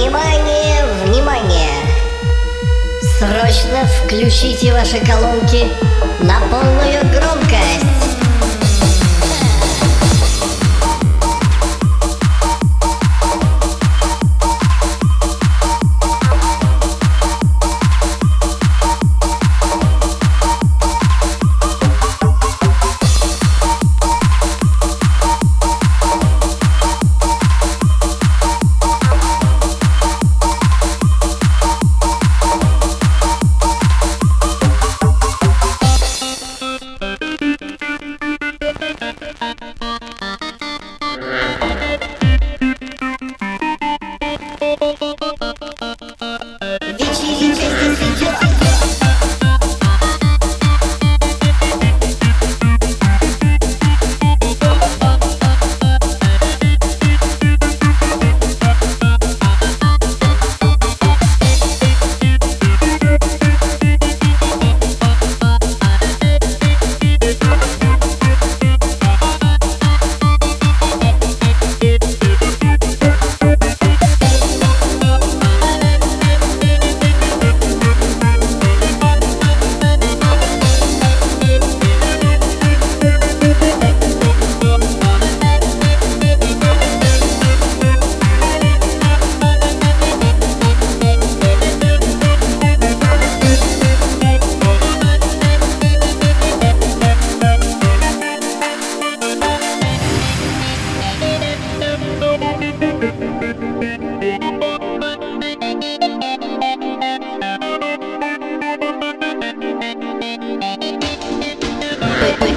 Внимание, внимание! Срочно включите ваши колонки на полную громкость! quick, quick.